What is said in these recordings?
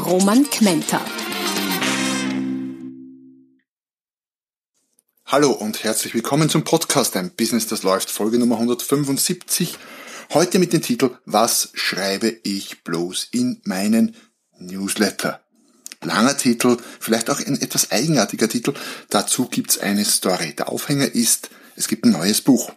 Roman Kmenter. Hallo und herzlich willkommen zum Podcast Ein Business, das läuft, Folge Nummer 175. Heute mit dem Titel Was schreibe ich bloß in meinen Newsletter? Langer Titel, vielleicht auch ein etwas eigenartiger Titel. Dazu gibt's eine Story. Der Aufhänger ist, es gibt ein neues Buch.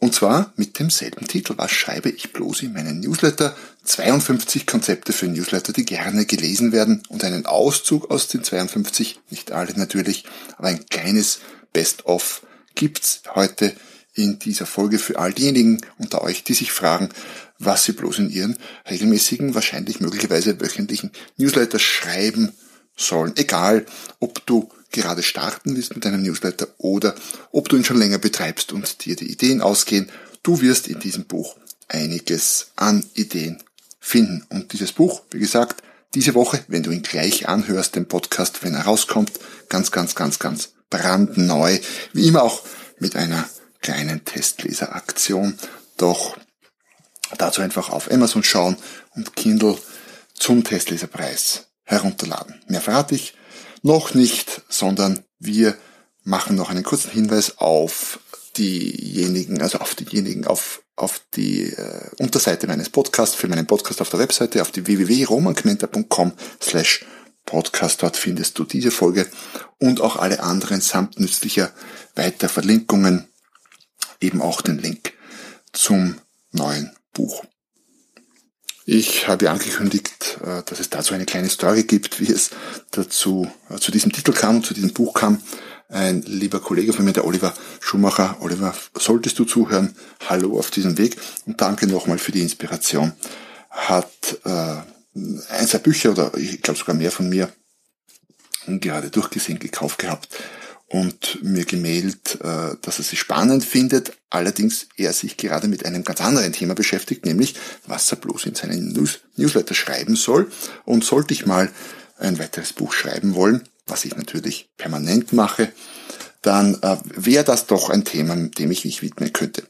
Und zwar mit demselben Titel. Was schreibe ich bloß in meinen Newsletter? 52 Konzepte für Newsletter, die gerne gelesen werden und einen Auszug aus den 52, nicht alle natürlich, aber ein kleines Best-of gibt's heute in dieser Folge für all diejenigen unter euch, die sich fragen, was sie bloß in ihren regelmäßigen, wahrscheinlich möglicherweise wöchentlichen Newsletter schreiben sollen. Egal, ob du gerade starten willst mit deinem Newsletter oder ob du ihn schon länger betreibst und dir die Ideen ausgehen. Du wirst in diesem Buch einiges an Ideen finden. Und dieses Buch, wie gesagt, diese Woche, wenn du ihn gleich anhörst, den Podcast, wenn er rauskommt, ganz, ganz, ganz, ganz brandneu. Wie immer auch mit einer kleinen Testleseraktion. Doch dazu einfach auf Amazon schauen und Kindle zum Testleserpreis herunterladen. Mehr verrate ich noch nicht, sondern wir machen noch einen kurzen Hinweis auf diejenigen, also auf diejenigen, auf, auf die äh, Unterseite meines Podcasts, für meinen Podcast auf der Webseite, auf die www.romankmenta.com slash Podcast. Dort findest du diese Folge und auch alle anderen samt nützlicher Weiterverlinkungen, eben auch den Link zum neuen Buch. Ich habe angekündigt, äh, dass es dazu eine kleine Story gibt, wie es dazu äh, zu diesem Titel kam zu diesem Buch kam. Ein lieber Kollege von mir, der Oliver Schumacher. Oliver, solltest du zuhören, hallo auf diesem Weg und danke nochmal für die Inspiration. Hat äh, ein, zwei Bücher oder ich glaube sogar mehr von mir gerade durchgesehen, gekauft gehabt und mir gemeldet, äh, dass er sie spannend findet, allerdings er sich gerade mit einem ganz anderen Thema beschäftigt, nämlich was er bloß in seinen News Newsletter schreiben soll. Und sollte ich mal ein weiteres Buch schreiben wollen, was ich natürlich permanent mache, dann äh, wäre das doch ein Thema, dem ich mich widmen könnte.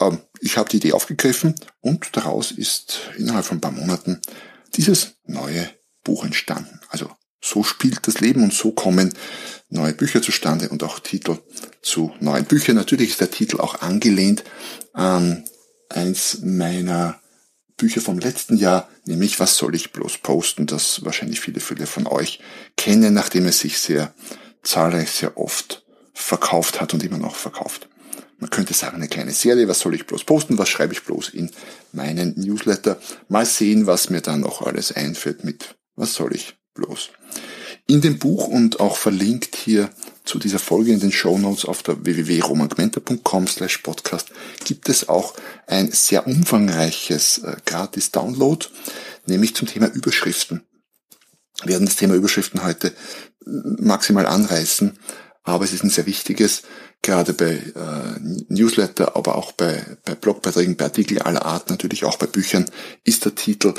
Ähm, ich habe die Idee aufgegriffen und daraus ist innerhalb von ein paar Monaten dieses neue Buch entstanden. Also so spielt das Leben und so kommen neue Bücher zustande und auch Titel zu neuen Büchern. Natürlich ist der Titel auch angelehnt an eins meiner Bücher vom letzten Jahr, nämlich Was soll ich bloß posten, das wahrscheinlich viele, viele von euch kennen, nachdem es sich sehr zahlreich, sehr oft verkauft hat und immer noch verkauft. Man könnte sagen, eine kleine Serie, was soll ich bloß posten, was schreibe ich bloß in meinen Newsletter. Mal sehen, was mir da noch alles einfällt mit, was soll ich bloß. In dem Buch und auch verlinkt hier zu dieser Folge in den Show Notes auf der www.romangmenta.com slash podcast gibt es auch ein sehr umfangreiches äh, gratis Download, nämlich zum Thema Überschriften. Wir werden das Thema Überschriften heute äh, maximal anreißen, aber es ist ein sehr wichtiges, gerade bei äh, Newsletter, aber auch bei, bei Blogbeiträgen, bei Artikeln aller Art, natürlich auch bei Büchern, ist der Titel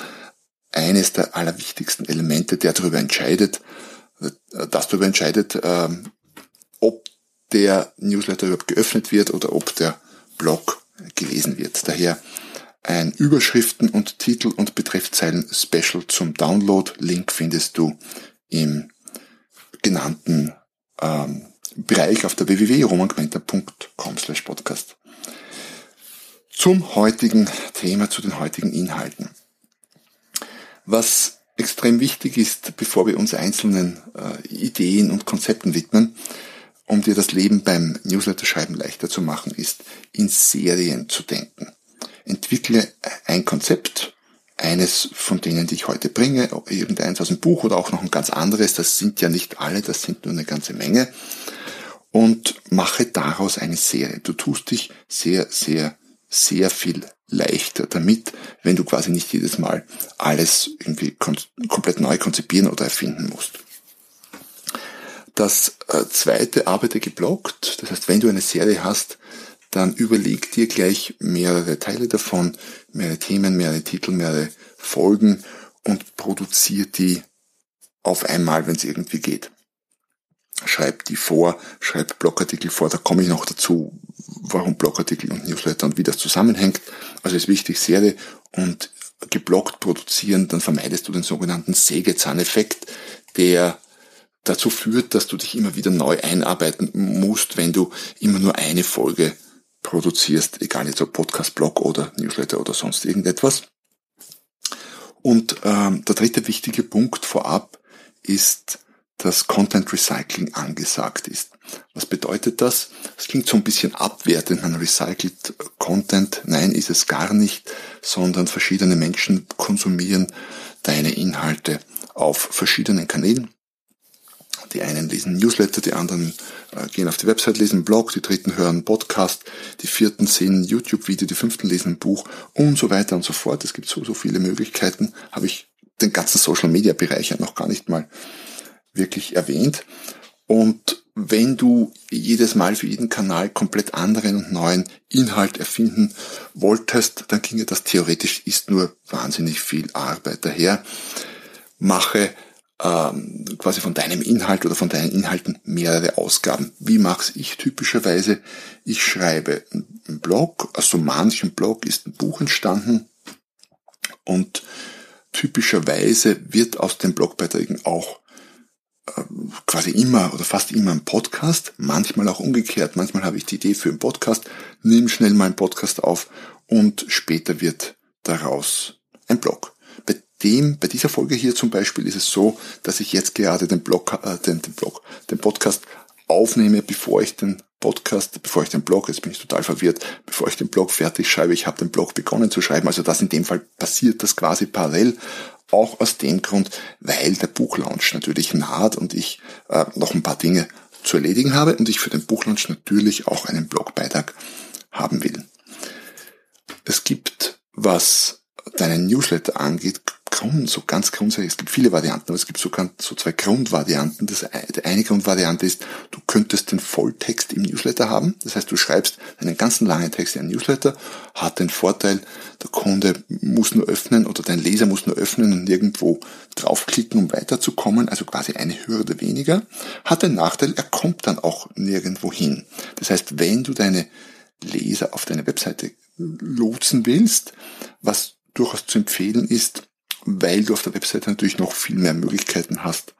eines der allerwichtigsten Elemente, der darüber entscheidet, das darüber entscheidet, ähm, ob der Newsletter überhaupt geöffnet wird oder ob der Blog gelesen wird. Daher ein Überschriften und Titel und Betreffzeilen Special zum Download. Link findest du im genannten ähm, Bereich auf der www.romangmenta.com slash podcast. Zum heutigen Thema, zu den heutigen Inhalten. Was extrem wichtig ist, bevor wir uns einzelnen äh, Ideen und Konzepten widmen, um dir das Leben beim Newsletter-Schreiben leichter zu machen, ist, in Serien zu denken. Entwickle ein Konzept, eines von denen, die ich heute bringe, irgendeins aus dem Buch oder auch noch ein ganz anderes, das sind ja nicht alle, das sind nur eine ganze Menge, und mache daraus eine Serie. Du tust dich sehr, sehr sehr viel leichter damit, wenn du quasi nicht jedes Mal alles irgendwie komplett neu konzipieren oder erfinden musst. Das äh, zweite, arbeite geblockt. Das heißt, wenn du eine Serie hast, dann überleg dir gleich mehrere Teile davon, mehrere Themen, mehrere Titel, mehrere Folgen und produziere die auf einmal, wenn es irgendwie geht. Schreib die vor, schreib Blogartikel vor, da komme ich noch dazu, warum Blogartikel und Newsletter und wie das zusammenhängt. Also ist wichtig, Serie und geblockt produzieren, dann vermeidest du den sogenannten Sägezahneffekt, der dazu führt, dass du dich immer wieder neu einarbeiten musst, wenn du immer nur eine Folge produzierst, egal jetzt ob Podcast, Blog oder Newsletter oder sonst irgendetwas. Und ähm, der dritte wichtige Punkt vorab ist, dass Content Recycling angesagt ist. Was bedeutet das? Es klingt so ein bisschen abwertend an Recycled Content. Nein, ist es gar nicht, sondern verschiedene Menschen konsumieren deine Inhalte auf verschiedenen Kanälen. Die einen lesen Newsletter, die anderen äh, gehen auf die Website, lesen Blog, die dritten hören Podcast, die vierten sehen YouTube-Video, die fünften lesen ein Buch und so weiter und so fort. Es gibt so, so viele Möglichkeiten. Habe ich den ganzen Social-Media-Bereich noch gar nicht mal wirklich erwähnt. Und wenn du jedes Mal für jeden Kanal komplett anderen und neuen Inhalt erfinden wolltest, dann ginge das theoretisch, ist nur wahnsinnig viel Arbeit. Daher mache ähm, quasi von deinem Inhalt oder von deinen Inhalten mehrere Ausgaben. Wie mache ich typischerweise? Ich schreibe einen Blog, aus so manchem Blog ist ein Buch entstanden und typischerweise wird aus den Blogbeiträgen auch quasi immer oder fast immer ein Podcast, manchmal auch umgekehrt. Manchmal habe ich die Idee für einen Podcast, nehme schnell meinen Podcast auf und später wird daraus ein Blog. Bei dem, bei dieser Folge hier zum Beispiel ist es so, dass ich jetzt gerade den Blog, äh, den, den Blog, den Podcast aufnehme, bevor ich den Podcast, bevor ich den Blog, jetzt bin ich total verwirrt, bevor ich den Blog fertig schreibe, ich habe den Blog begonnen zu schreiben, also das in dem Fall passiert das quasi parallel, auch aus dem Grund, weil der Buchlaunch natürlich naht und ich äh, noch ein paar Dinge zu erledigen habe und ich für den Buchlaunch natürlich auch einen Blogbeitrag haben will. Es gibt, was deinen Newsletter angeht, Grund, so ganz grundsätzlich, es gibt viele Varianten, aber es gibt so, so zwei Grundvarianten. Das, die eine Grundvariante ist, du könntest den Volltext im Newsletter haben. Das heißt, du schreibst einen ganzen langen Text in einen Newsletter, hat den Vorteil, der Kunde muss nur öffnen oder dein Leser muss nur öffnen und nirgendwo draufklicken, um weiterzukommen, also quasi eine Hürde weniger. Hat den Nachteil, er kommt dann auch nirgendwo hin. Das heißt, wenn du deine Leser auf deine Webseite lotsen willst, was durchaus zu empfehlen ist, weil du auf der Webseite natürlich noch viel mehr Möglichkeiten hast,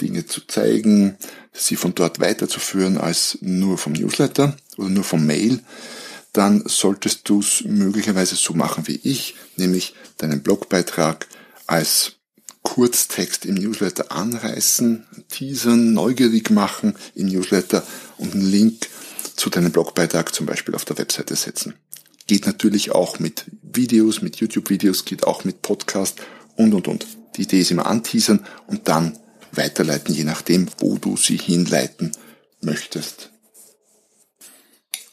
Dinge zu zeigen, sie von dort weiterzuführen als nur vom Newsletter oder nur vom Mail, dann solltest du es möglicherweise so machen wie ich, nämlich deinen Blogbeitrag als Kurztext im Newsletter anreißen, teasern, neugierig machen im Newsletter und einen Link zu deinem Blogbeitrag zum Beispiel auf der Webseite setzen. Geht natürlich auch mit Videos, mit YouTube-Videos, geht auch mit Podcast und, und, und. Die Idee ist immer anteasern und dann weiterleiten, je nachdem, wo du sie hinleiten möchtest.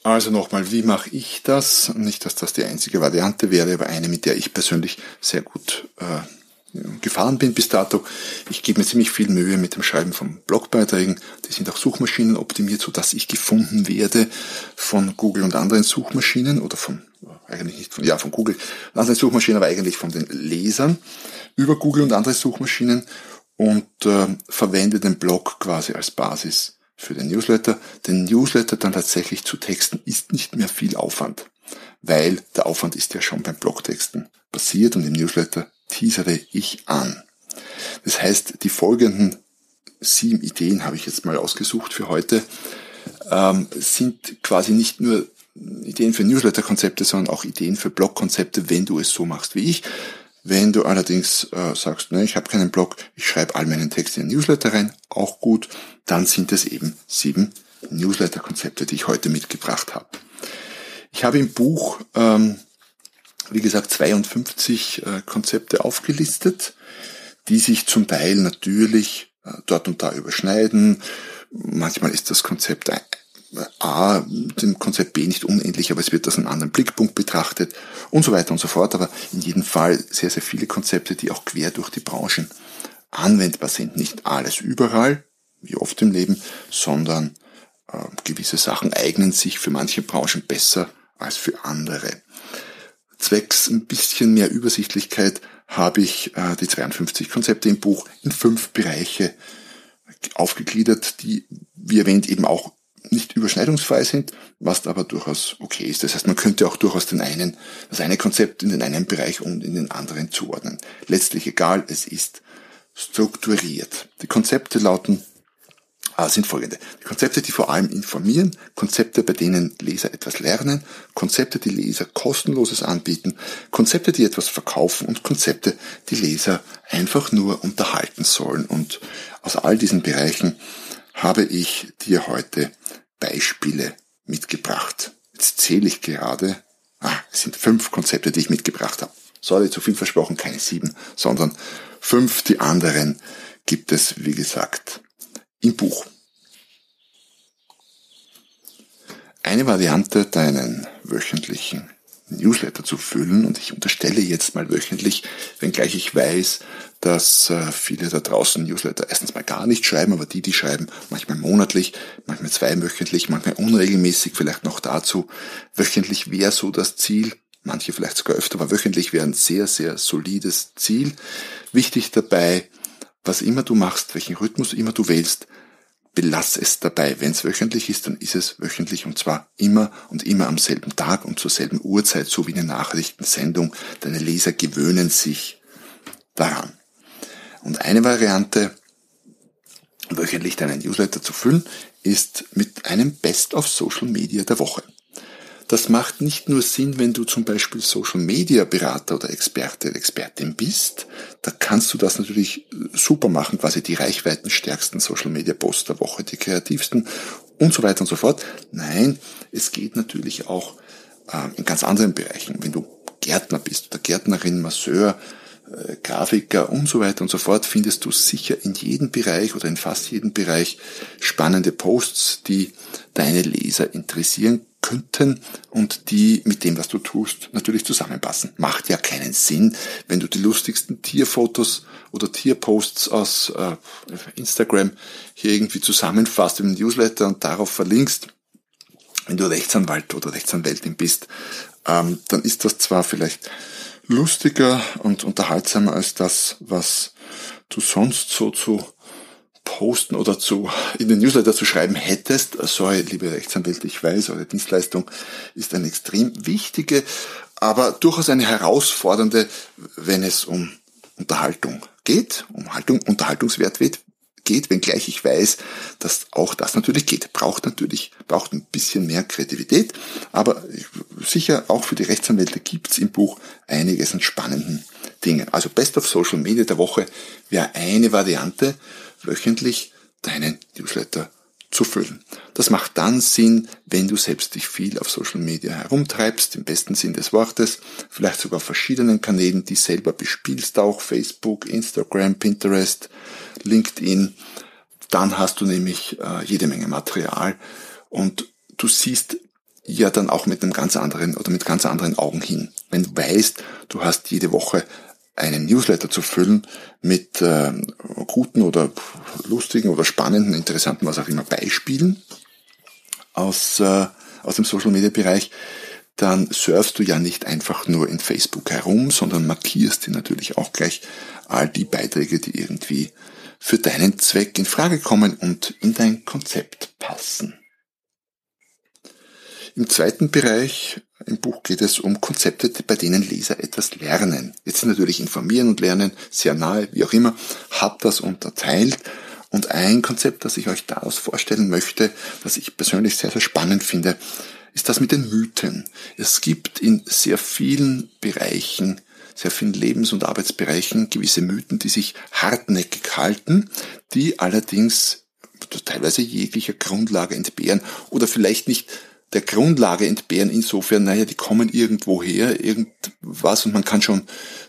Also nochmal, wie mache ich das? Nicht, dass das die einzige Variante wäre, aber eine, mit der ich persönlich sehr gut äh, gefahren bin bis dato. Ich gebe mir ziemlich viel Mühe mit dem Schreiben von Blogbeiträgen. Die sind auch Suchmaschinen optimiert, sodass ich gefunden werde von Google und anderen Suchmaschinen oder von eigentlich nicht von, ja, von Google anderen Suchmaschinen, aber eigentlich von den Lesern über Google und andere Suchmaschinen und äh, verwende den Blog quasi als Basis für den Newsletter. Den Newsletter dann tatsächlich zu texten ist nicht mehr viel Aufwand, weil der Aufwand ist ja schon beim Blogtexten passiert und im Newsletter teasere ich an. Das heißt, die folgenden sieben Ideen habe ich jetzt mal ausgesucht für heute, ähm, sind quasi nicht nur Ideen für Newsletter-Konzepte, sondern auch Ideen für Blog-Konzepte, wenn du es so machst wie ich. Wenn du allerdings äh, sagst, ne, ich habe keinen Blog, ich schreibe all meinen Text in ein Newsletter rein, auch gut, dann sind es eben sieben Newsletter-Konzepte, die ich heute mitgebracht habe. Ich habe im Buch, ähm, wie gesagt, 52 äh, Konzepte aufgelistet, die sich zum Teil natürlich äh, dort und da überschneiden. Manchmal ist das Konzept A, dem Konzept B nicht unendlich, aber es wird aus einem anderen Blickpunkt betrachtet und so weiter und so fort. Aber in jedem Fall sehr, sehr viele Konzepte, die auch quer durch die Branchen anwendbar sind. Nicht alles überall, wie oft im Leben, sondern äh, gewisse Sachen eignen sich für manche Branchen besser als für andere. Zwecks ein bisschen mehr Übersichtlichkeit habe ich äh, die 52 Konzepte im Buch in fünf Bereiche aufgegliedert, die, wie erwähnt, eben auch nicht überschneidungsfrei sind, was aber durchaus okay ist. Das heißt, man könnte auch durchaus den einen, das eine Konzept in den einen Bereich und in den anderen zuordnen. Letztlich egal, es ist strukturiert. Die Konzepte lauten sind folgende. Konzepte, die vor allem informieren, Konzepte, bei denen Leser etwas lernen, Konzepte, die Leser kostenloses anbieten, Konzepte, die etwas verkaufen und Konzepte, die Leser einfach nur unterhalten sollen. Und aus all diesen Bereichen habe ich dir heute Beispiele mitgebracht. Jetzt zähle ich gerade, ah, es sind fünf Konzepte, die ich mitgebracht habe. Sorry, zu viel versprochen, keine sieben, sondern fünf. Die anderen gibt es, wie gesagt, im Buch. Eine Variante, deinen wöchentlichen Newsletter zu füllen, und ich unterstelle jetzt mal wöchentlich, wenngleich ich weiß, dass äh, viele da draußen Newsletter erstens mal gar nicht schreiben, aber die, die schreiben, manchmal monatlich, manchmal zweiwöchentlich, manchmal unregelmäßig, vielleicht noch dazu. Wöchentlich wäre so das Ziel, manche vielleicht sogar öfter, aber wöchentlich wäre ein sehr, sehr solides Ziel. Wichtig dabei, was immer du machst, welchen Rhythmus immer du wählst, belass es dabei. Wenn es wöchentlich ist, dann ist es wöchentlich und zwar immer und immer am selben Tag und zur selben Uhrzeit, so wie eine Nachrichtensendung. Deine Leser gewöhnen sich daran. Und eine Variante, wöchentlich deinen Newsletter zu füllen, ist mit einem Best of Social Media der Woche. Das macht nicht nur Sinn, wenn du zum Beispiel Social Media Berater oder Experte Expertin bist. Da kannst du das natürlich super machen, quasi die reichweitenstärksten Social Media Posts der Woche, die kreativsten und so weiter und so fort. Nein, es geht natürlich auch äh, in ganz anderen Bereichen. Wenn du Gärtner bist oder Gärtnerin, Masseur, äh, Grafiker und so weiter und so fort, findest du sicher in jedem Bereich oder in fast jedem Bereich spannende Posts, die deine Leser interessieren könnten und die mit dem, was du tust, natürlich zusammenpassen. Macht ja keinen Sinn, wenn du die lustigsten Tierfotos oder Tierposts aus äh, Instagram hier irgendwie zusammenfasst im Newsletter und darauf verlinkst. Wenn du Rechtsanwalt oder Rechtsanwältin bist, ähm, dann ist das zwar vielleicht lustiger und unterhaltsamer als das, was du sonst so zu posten oder zu, in den Newsletter zu schreiben hättest. Sorry, liebe Rechtsanwälte, ich weiß, eure Dienstleistung ist eine extrem wichtige, aber durchaus eine herausfordernde, wenn es um Unterhaltung geht, um Haltung, Unterhaltungswert geht, wenngleich ich weiß, dass auch das natürlich geht. Braucht natürlich, braucht ein bisschen mehr Kreativität, aber sicher auch für die Rechtsanwälte gibt's im Buch einiges an spannenden Dingen. Also Best of Social Media der Woche wäre eine Variante, wöchentlich deinen Newsletter zu füllen. Das macht dann Sinn, wenn du selbst dich viel auf Social Media herumtreibst, im besten Sinn des Wortes, vielleicht sogar auf verschiedenen Kanälen, die selber bespielst, auch Facebook, Instagram, Pinterest, LinkedIn. Dann hast du nämlich äh, jede Menge Material und du siehst ja dann auch mit einem ganz anderen oder mit ganz anderen Augen hin. Wenn du weißt, du hast jede Woche einen Newsletter zu füllen mit äh, guten oder lustigen oder spannenden, interessanten, was auch immer Beispielen aus, äh, aus dem Social Media Bereich, dann surfst du ja nicht einfach nur in Facebook herum, sondern markierst dir natürlich auch gleich all die Beiträge, die irgendwie für deinen Zweck in Frage kommen und in dein Konzept passen. Im zweiten Bereich im Buch geht es um Konzepte, bei denen Leser etwas lernen. Jetzt natürlich informieren und lernen, sehr nahe, wie auch immer, hab das unterteilt. Und ein Konzept, das ich euch daraus vorstellen möchte, das ich persönlich sehr, sehr spannend finde, ist das mit den Mythen. Es gibt in sehr vielen Bereichen, sehr vielen Lebens- und Arbeitsbereichen gewisse Mythen, die sich hartnäckig halten, die allerdings teilweise jeglicher Grundlage entbehren oder vielleicht nicht der Grundlage entbehren insofern, naja, die kommen irgendwo her, irgendwas und man kann schon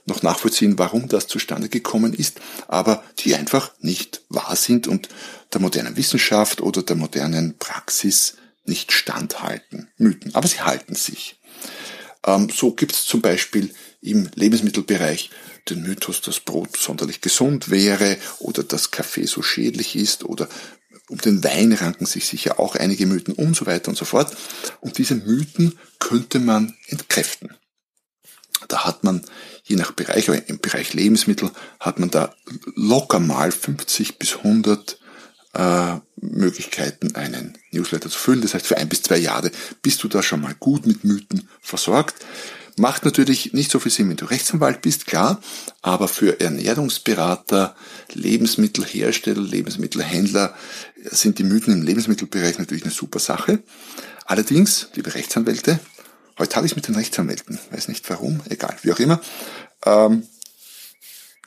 noch nachvollziehen, warum das zustande gekommen ist, aber die einfach nicht wahr sind und der modernen Wissenschaft oder der modernen Praxis nicht standhalten. Mythen, aber sie halten sich. Ähm, so gibt es zum Beispiel im Lebensmittelbereich den Mythos, dass Brot sonderlich gesund wäre oder dass Kaffee so schädlich ist oder um den Wein ranken sich sicher auch einige Mythen und so weiter und so fort. Und diese Mythen könnte man entkräften. Da hat man je nach Bereich, aber im Bereich Lebensmittel hat man da locker mal 50 bis 100 äh, Möglichkeiten, einen Newsletter zu füllen. Das heißt, für ein bis zwei Jahre bist du da schon mal gut mit Mythen versorgt. Macht natürlich nicht so viel Sinn, wenn du Rechtsanwalt bist, klar, aber für Ernährungsberater, Lebensmittelhersteller, Lebensmittelhändler sind die Mythen im Lebensmittelbereich natürlich eine super Sache. Allerdings, liebe Rechtsanwälte, heute habe ich es mit den Rechtsanwälten, weiß nicht warum, egal, wie auch immer. Ähm,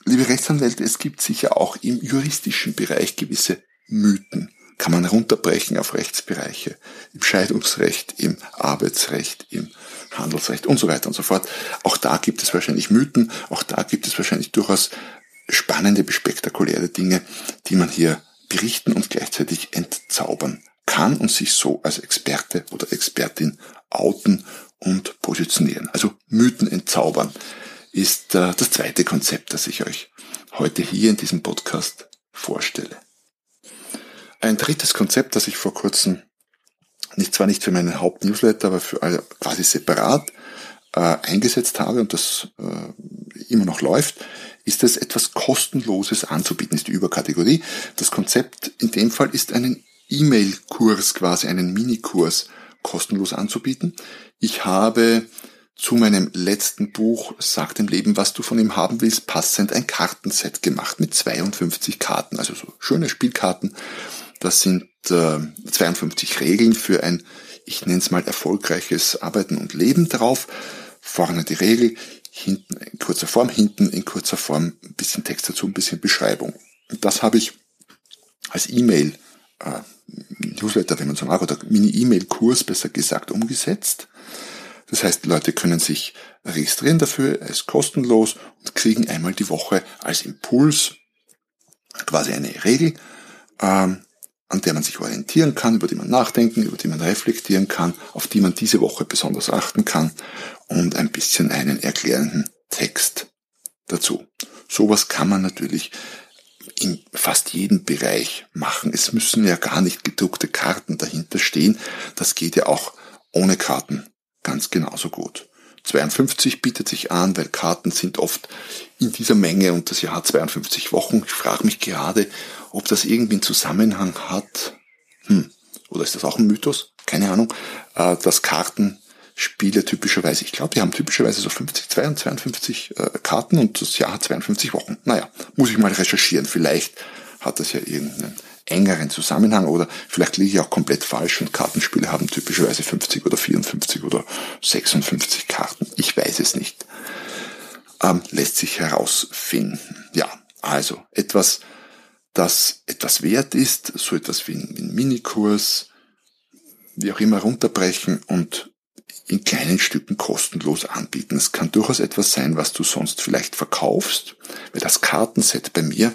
liebe Rechtsanwälte, es gibt sicher auch im juristischen Bereich gewisse Mythen. Kann man runterbrechen auf Rechtsbereiche, im Scheidungsrecht, im Arbeitsrecht, im Handelsrecht und so weiter und so fort. Auch da gibt es wahrscheinlich Mythen, auch da gibt es wahrscheinlich durchaus spannende, spektakuläre Dinge, die man hier berichten und gleichzeitig entzaubern kann und sich so als Experte oder Expertin outen und positionieren. Also Mythen entzaubern ist äh, das zweite Konzept, das ich euch heute hier in diesem Podcast vorstelle. Ein drittes Konzept, das ich vor kurzem nicht zwar nicht für meinen Hauptnewsletter, aber für alle quasi separat äh, eingesetzt habe und das äh, immer noch läuft, ist es etwas kostenloses anzubieten, ist die Überkategorie. Das Konzept in dem Fall ist einen E-Mail-Kurs, quasi einen Minikurs kostenlos anzubieten. Ich habe zu meinem letzten Buch Sag dem Leben, was du von ihm haben willst, passend ein Kartenset gemacht mit 52 Karten, also so schöne Spielkarten. Das sind äh, 52 Regeln für ein, ich nenne es mal, erfolgreiches Arbeiten und Leben drauf. Vorne die Regel, hinten in kurzer Form, hinten in kurzer Form ein bisschen Text dazu, ein bisschen Beschreibung. Und das habe ich als E-Mail, äh, Newsletter, wenn man so mag, oder Mini-E-Mail-Kurs besser gesagt umgesetzt. Das heißt, Leute können sich registrieren dafür, ist kostenlos und kriegen einmal die Woche als Impuls quasi eine Regel, ähm, an der man sich orientieren kann, über die man nachdenken, über die man reflektieren kann, auf die man diese Woche besonders achten kann und ein bisschen einen erklärenden Text dazu. Sowas kann man natürlich in fast jedem Bereich machen. Es müssen ja gar nicht gedruckte Karten dahinter stehen. Das geht ja auch ohne Karten ganz genauso gut. 52 bietet sich an, weil Karten sind oft in dieser Menge und das Jahr 52 Wochen. Ich frage mich gerade, ob das irgendwie einen Zusammenhang hat. Hm. Oder ist das auch ein Mythos? Keine Ahnung. Äh, dass Kartenspiele typischerweise, ich glaube, die haben typischerweise so 50, 52 äh, Karten und das Jahr hat 52 Wochen. Naja, muss ich mal recherchieren. Vielleicht hat das ja irgendeinen engeren Zusammenhang oder vielleicht liege ich auch komplett falsch und Kartenspiele haben typischerweise 50 oder 54 oder 56 Karten. Ich weiß es nicht. Ähm, lässt sich herausfinden. Ja, also etwas, das etwas wert ist, so etwas wie ein, wie ein Minikurs, wie auch immer runterbrechen und in kleinen Stücken kostenlos anbieten. Es kann durchaus etwas sein, was du sonst vielleicht verkaufst, weil das Kartenset bei mir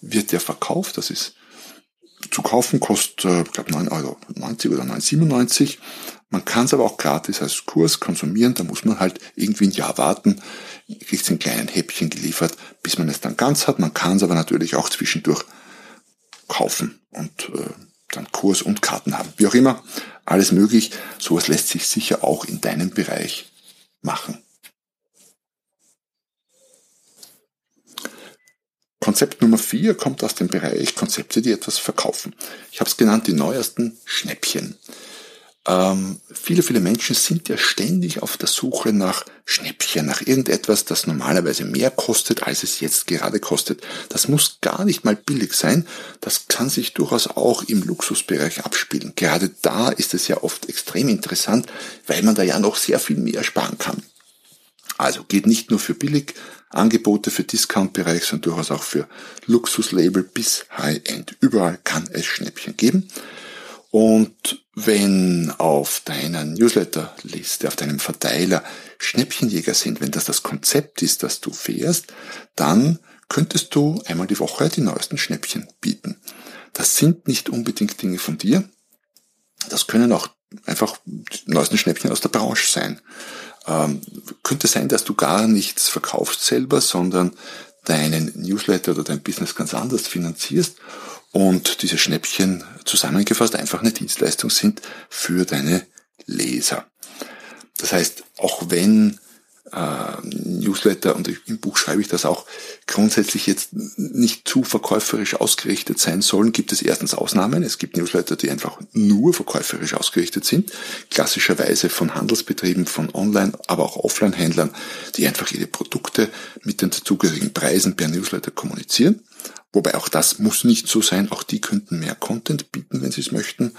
wird ja verkauft, das ist zu kaufen kostet, äh, glaube, 9,90 Euro oder 9,97. Man kann es aber auch gratis als Kurs konsumieren, da muss man halt irgendwie ein Jahr warten, kriegt in kleinen Häppchen geliefert, bis man es dann ganz hat. Man kann es aber natürlich auch zwischendurch kaufen und äh, dann Kurs und Karten haben. Wie auch immer, alles möglich. Sowas lässt sich sicher auch in deinem Bereich machen. Konzept Nummer vier kommt aus dem Bereich Konzepte, die etwas verkaufen. Ich habe es genannt, die neuesten Schnäppchen. Ähm, viele, viele Menschen sind ja ständig auf der Suche nach Schnäppchen, nach irgendetwas, das normalerweise mehr kostet, als es jetzt gerade kostet. Das muss gar nicht mal billig sein. Das kann sich durchaus auch im Luxusbereich abspielen. Gerade da ist es ja oft extrem interessant, weil man da ja noch sehr viel mehr sparen kann. Also geht nicht nur für billig, Angebote für Discount-Bereich, sondern durchaus auch für Luxuslabel bis High-End. Überall kann es Schnäppchen geben. Und wenn auf deiner Newsletterliste, auf deinem Verteiler Schnäppchenjäger sind, wenn das das Konzept ist, das du fährst, dann könntest du einmal die Woche die neuesten Schnäppchen bieten. Das sind nicht unbedingt Dinge von dir. Das können auch einfach die neuesten Schnäppchen aus der Branche sein. Ähm, könnte sein, dass du gar nichts verkaufst selber, sondern deinen Newsletter oder dein Business ganz anders finanzierst und diese Schnäppchen zusammengefasst einfach eine Dienstleistung sind für deine Leser. Das heißt, auch wenn Newsletter und im Buch schreibe ich das auch grundsätzlich jetzt nicht zu verkäuferisch ausgerichtet sein sollen, gibt es erstens Ausnahmen. Es gibt Newsletter, die einfach nur verkäuferisch ausgerichtet sind, klassischerweise von Handelsbetrieben, von Online, aber auch Offline-Händlern, die einfach ihre Produkte mit den dazugehörigen Preisen per Newsletter kommunizieren. Wobei auch das muss nicht so sein, auch die könnten mehr Content bieten, wenn sie es möchten.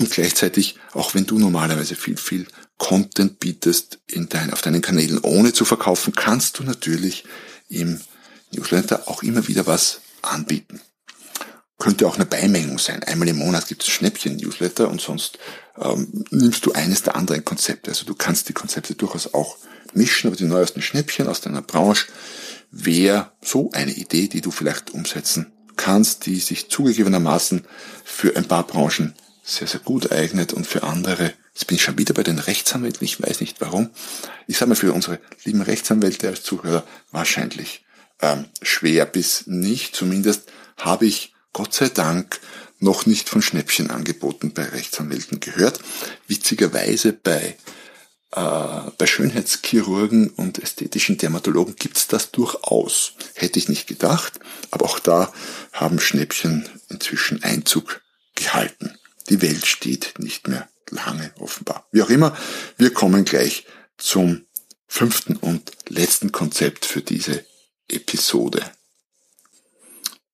Und gleichzeitig, auch wenn du normalerweise viel, viel Content bietest in dein, auf deinen Kanälen ohne zu verkaufen, kannst du natürlich im Newsletter auch immer wieder was anbieten. Könnte auch eine Beimengung sein. Einmal im Monat gibt es Schnäppchen-Newsletter und sonst ähm, nimmst du eines der anderen Konzepte. Also du kannst die Konzepte durchaus auch mischen, aber die neuesten Schnäppchen aus deiner Branche wäre so eine Idee, die du vielleicht umsetzen kannst, die sich zugegebenermaßen für ein paar Branchen sehr, sehr gut eignet und für andere, jetzt bin ich schon wieder bei den Rechtsanwälten, ich weiß nicht warum, ich sage mal für unsere lieben Rechtsanwälte als Zuhörer wahrscheinlich ähm, schwer bis nicht. Zumindest habe ich Gott sei Dank noch nicht von Schnäppchenangeboten bei Rechtsanwälten gehört. Witzigerweise bei äh, bei Schönheitschirurgen und ästhetischen Dermatologen gibt's das durchaus. Hätte ich nicht gedacht, aber auch da haben Schnäppchen inzwischen Einzug gehalten. Die Welt steht nicht mehr lange offenbar. Wie auch immer, wir kommen gleich zum fünften und letzten Konzept für diese Episode.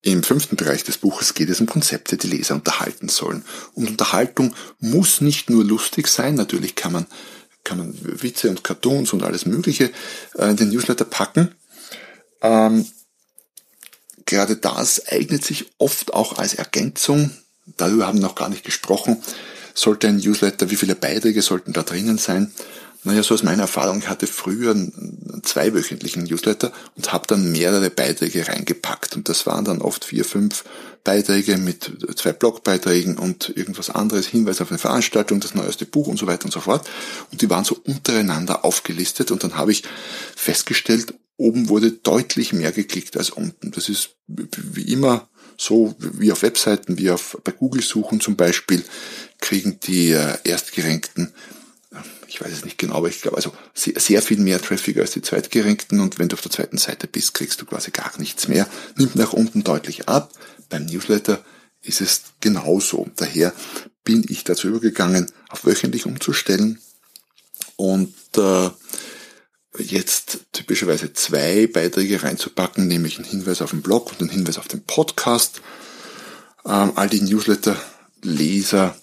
Im fünften Bereich des Buches geht es um Konzepte, die Leser unterhalten sollen. Und Unterhaltung muss nicht nur lustig sein, natürlich kann man, kann man Witze und Cartoons und alles Mögliche äh, in den Newsletter packen. Ähm, gerade das eignet sich oft auch als Ergänzung darüber haben wir noch gar nicht gesprochen, sollte ein Newsletter, wie viele Beiträge sollten da drinnen sein? Naja, so aus meiner Erfahrung, ich hatte früher einen zweiwöchentlichen Newsletter und habe dann mehrere Beiträge reingepackt. Und das waren dann oft vier, fünf Beiträge mit zwei Blogbeiträgen und irgendwas anderes, Hinweis auf eine Veranstaltung, das neueste Buch und so weiter und so fort. Und die waren so untereinander aufgelistet und dann habe ich festgestellt, oben wurde deutlich mehr geklickt als unten. Das ist wie immer so wie auf Webseiten, wie auf, bei Google-Suchen zum Beispiel, kriegen die äh, Erstgerankten, ich weiß es nicht genau, aber ich glaube, also sehr, sehr viel mehr Traffic als die Zweitgerankten und wenn du auf der zweiten Seite bist, kriegst du quasi gar nichts mehr. Nimmt nach unten deutlich ab. Beim Newsletter ist es genauso. Daher bin ich dazu übergegangen, auf wöchentlich umzustellen und äh, jetzt typischerweise zwei Beiträge reinzupacken, nämlich einen Hinweis auf den Blog und einen Hinweis auf den Podcast. Ähm, all die Newsletter-Leser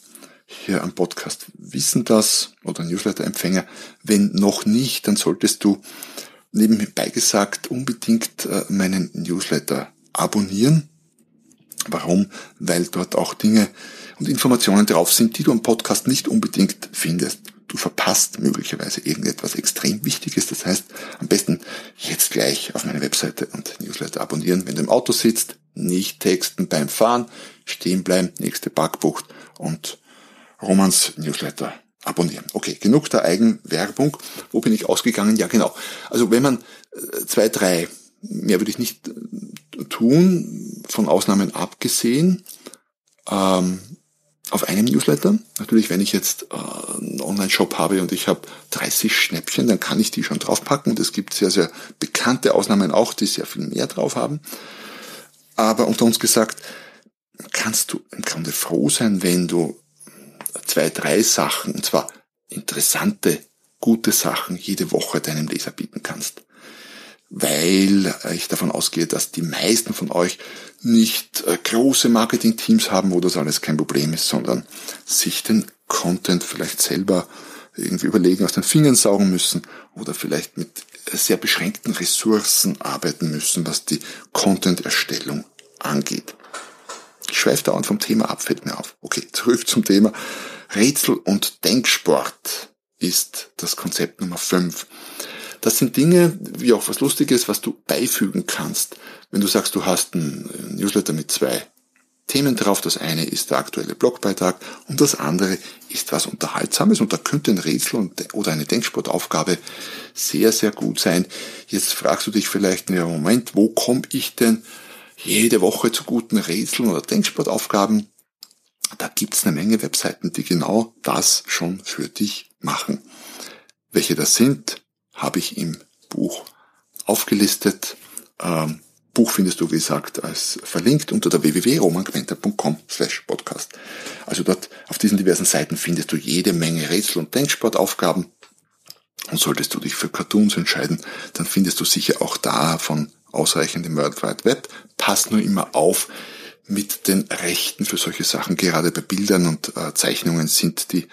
hier am Podcast wissen das oder Newsletter-Empfänger. Wenn noch nicht, dann solltest du nebenbei gesagt unbedingt äh, meinen Newsletter abonnieren. Warum? Weil dort auch Dinge und Informationen drauf sind, die du am Podcast nicht unbedingt findest du verpasst möglicherweise irgendetwas extrem Wichtiges. Das heißt, am besten jetzt gleich auf meine Webseite und Newsletter abonnieren. Wenn du im Auto sitzt, nicht texten beim Fahren, stehen bleiben, nächste Parkbucht und Romans Newsletter abonnieren. Okay, genug der Eigenwerbung. Wo bin ich ausgegangen? Ja, genau. Also wenn man äh, zwei, drei, mehr würde ich nicht äh, tun, von Ausnahmen abgesehen, ähm, auf einem Newsletter. Natürlich, wenn ich jetzt äh, einen Online-Shop habe und ich habe 30 Schnäppchen, dann kann ich die schon draufpacken. Und es gibt sehr, sehr bekannte Ausnahmen auch, die sehr viel mehr drauf haben. Aber unter uns gesagt, kannst du im Grunde froh sein, wenn du zwei, drei Sachen, und zwar interessante, gute Sachen jede Woche deinem Leser bieten kannst weil ich davon ausgehe, dass die meisten von euch nicht äh, große Marketing-Teams haben, wo das alles kein Problem ist, sondern sich den Content vielleicht selber irgendwie überlegen, aus den Fingern saugen müssen oder vielleicht mit sehr beschränkten Ressourcen arbeiten müssen, was die Content-Erstellung angeht. Ich schweife dauernd vom Thema ab, fällt mir auf. Okay, zurück zum Thema. Rätsel und Denksport ist das Konzept Nummer 5. Das sind Dinge, wie auch was Lustiges, was du beifügen kannst. Wenn du sagst, du hast einen Newsletter mit zwei Themen drauf. Das eine ist der aktuelle Blogbeitrag und das andere ist was Unterhaltsames und da könnte ein Rätsel oder eine Denksportaufgabe sehr, sehr gut sein. Jetzt fragst du dich vielleicht, ja Moment, wo komme ich denn jede Woche zu guten Rätseln oder Denksportaufgaben? Da gibt's eine Menge Webseiten, die genau das schon für dich machen. Welche das sind, habe ich im Buch aufgelistet. Ähm, Buch findest du, wie gesagt, als verlinkt unter der www.romanquenter.com slash podcast. Also dort auf diesen diversen Seiten findest du jede Menge Rätsel- und Denksportaufgaben. Und solltest du dich für Cartoons entscheiden, dann findest du sicher auch da von ausreichend im World Wide Web. Pass nur immer auf mit den Rechten für solche Sachen. Gerade bei Bildern und äh, Zeichnungen sind die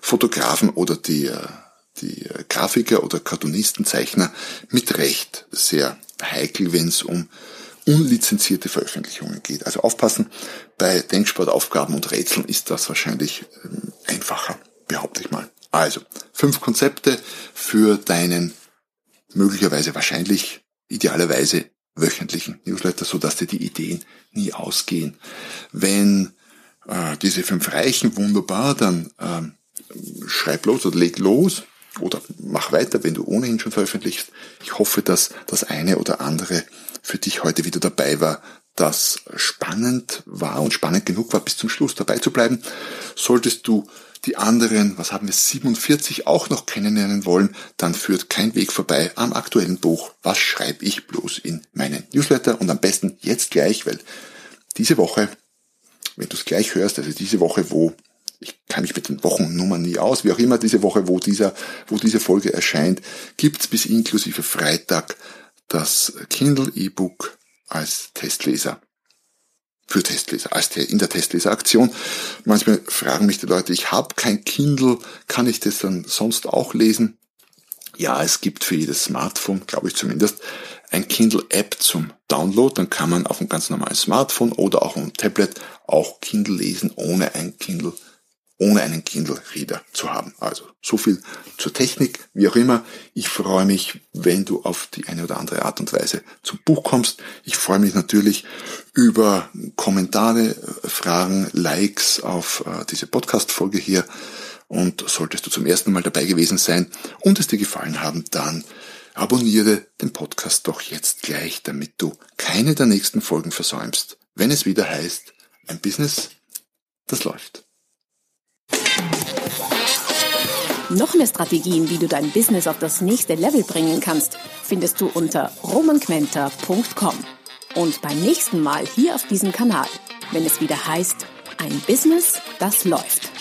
Fotografen oder die äh, die Grafiker oder Cartoonistenzeichner mit Recht sehr heikel, wenn es um unlizenzierte Veröffentlichungen geht. Also aufpassen, bei Denksportaufgaben und Rätseln ist das wahrscheinlich ähm, einfacher, behaupte ich mal. Also, fünf Konzepte für deinen möglicherweise wahrscheinlich idealerweise wöchentlichen Newsletter, so dass dir die Ideen nie ausgehen. Wenn äh, diese fünf reichen, wunderbar, dann ähm, schreib los oder leg los oder mach weiter, wenn du ohnehin schon veröffentlichst. Ich hoffe, dass das eine oder andere für dich heute wieder dabei war, das spannend war und spannend genug war, bis zum Schluss dabei zu bleiben. Solltest du die anderen, was haben wir, 47 auch noch kennenlernen wollen, dann führt kein Weg vorbei am aktuellen Buch Was schreibe ich bloß in meinen Newsletter und am besten jetzt gleich, weil diese Woche, wenn du es gleich hörst, also diese Woche, wo ich kann mich mit den Wochennummern nie aus, wie auch immer diese Woche, wo dieser, wo diese Folge erscheint, gibt's bis inklusive Freitag das Kindle E-Book als Testleser. Für Testleser, als in der Testleseraktion. Manchmal fragen mich die Leute, ich habe kein Kindle, kann ich das dann sonst auch lesen? Ja, es gibt für jedes Smartphone, glaube ich zumindest, ein Kindle-App zum Download. Dann kann man auf einem ganz normalen Smartphone oder auch einem Tablet auch Kindle lesen, ohne ein Kindle ohne einen Kindle-Reader zu haben. Also so viel zur Technik, wie auch immer. Ich freue mich, wenn du auf die eine oder andere Art und Weise zum Buch kommst. Ich freue mich natürlich über Kommentare, Fragen, Likes auf äh, diese Podcast-Folge hier. Und solltest du zum ersten Mal dabei gewesen sein und es dir gefallen haben, dann abonniere den Podcast doch jetzt gleich, damit du keine der nächsten Folgen versäumst, wenn es wieder heißt, ein Business, das läuft. Noch mehr Strategien, wie du dein Business auf das nächste Level bringen kannst, findest du unter romanquenter.com. Und beim nächsten Mal hier auf diesem Kanal, wenn es wieder heißt, ein Business, das läuft.